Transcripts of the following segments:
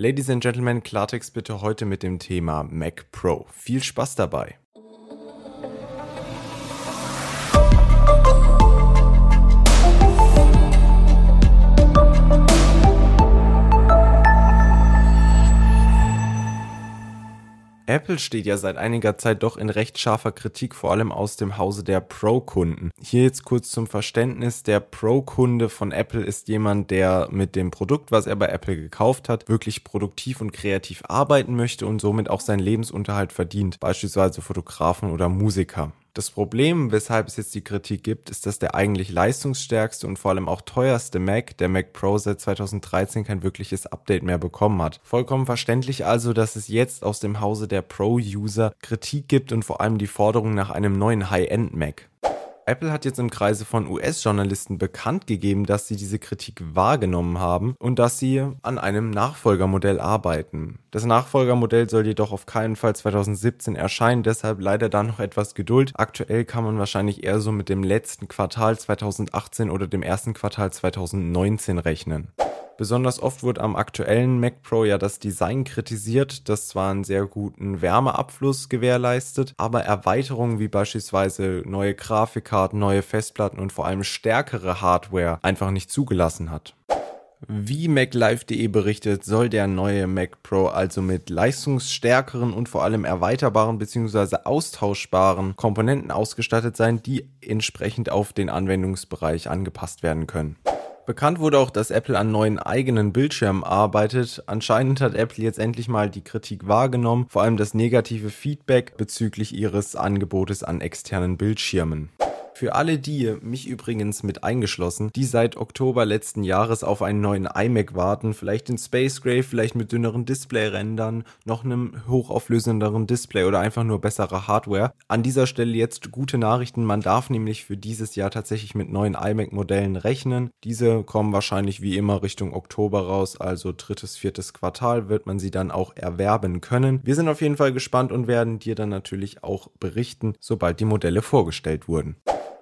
Ladies and Gentlemen, Klartext bitte heute mit dem Thema Mac Pro. Viel Spaß dabei! Apple steht ja seit einiger Zeit doch in recht scharfer Kritik, vor allem aus dem Hause der Pro-Kunden. Hier jetzt kurz zum Verständnis, der Pro-Kunde von Apple ist jemand, der mit dem Produkt, was er bei Apple gekauft hat, wirklich produktiv und kreativ arbeiten möchte und somit auch seinen Lebensunterhalt verdient, beispielsweise Fotografen oder Musiker. Das Problem, weshalb es jetzt die Kritik gibt, ist, dass der eigentlich leistungsstärkste und vor allem auch teuerste Mac, der Mac Pro seit 2013 kein wirkliches Update mehr bekommen hat. Vollkommen verständlich also, dass es jetzt aus dem Hause der Pro-User Kritik gibt und vor allem die Forderung nach einem neuen High-End Mac. Apple hat jetzt im Kreise von US-Journalisten bekannt gegeben, dass sie diese Kritik wahrgenommen haben und dass sie an einem Nachfolgermodell arbeiten. Das Nachfolgermodell soll jedoch auf keinen Fall 2017 erscheinen, deshalb leider da noch etwas Geduld. Aktuell kann man wahrscheinlich eher so mit dem letzten Quartal 2018 oder dem ersten Quartal 2019 rechnen. Besonders oft wird am aktuellen Mac Pro ja das Design kritisiert, das zwar einen sehr guten Wärmeabfluss gewährleistet, aber Erweiterungen wie beispielsweise neue Grafikkarten, neue Festplatten und vor allem stärkere Hardware einfach nicht zugelassen hat. Wie MacLive.de berichtet, soll der neue Mac Pro also mit leistungsstärkeren und vor allem erweiterbaren bzw. austauschbaren Komponenten ausgestattet sein, die entsprechend auf den Anwendungsbereich angepasst werden können. Bekannt wurde auch, dass Apple an neuen eigenen Bildschirmen arbeitet. Anscheinend hat Apple jetzt endlich mal die Kritik wahrgenommen, vor allem das negative Feedback bezüglich ihres Angebotes an externen Bildschirmen. Für alle die, mich übrigens mit eingeschlossen, die seit Oktober letzten Jahres auf einen neuen iMac warten, vielleicht in Space Gray, vielleicht mit dünneren Displayrändern, noch einem hochauflösenderen Display oder einfach nur bessere Hardware. An dieser Stelle jetzt gute Nachrichten, man darf nämlich für dieses Jahr tatsächlich mit neuen iMac-Modellen rechnen. Diese kommen wahrscheinlich wie immer Richtung Oktober raus, also drittes, viertes Quartal wird man sie dann auch erwerben können. Wir sind auf jeden Fall gespannt und werden dir dann natürlich auch berichten, sobald die Modelle vorgestellt wurden.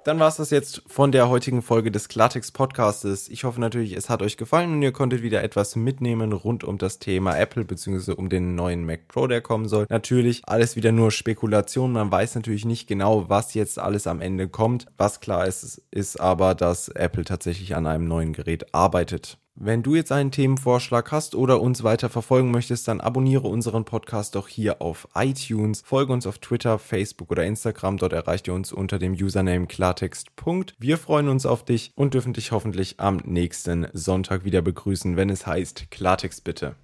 Dann war es das jetzt von der heutigen Folge des Klartext Podcastes. Ich hoffe natürlich, es hat euch gefallen und ihr konntet wieder etwas mitnehmen rund um das Thema Apple bzw. um den neuen Mac Pro, der kommen soll. Natürlich alles wieder nur Spekulation. Man weiß natürlich nicht genau, was jetzt alles am Ende kommt. Was klar ist, ist aber, dass Apple tatsächlich an einem neuen Gerät arbeitet. Wenn du jetzt einen Themenvorschlag hast oder uns weiter verfolgen möchtest, dann abonniere unseren Podcast doch hier auf iTunes, folge uns auf Twitter, Facebook oder Instagram, dort erreicht ihr uns unter dem Username Klartext. Wir freuen uns auf dich und dürfen dich hoffentlich am nächsten Sonntag wieder begrüßen, wenn es heißt Klartext bitte.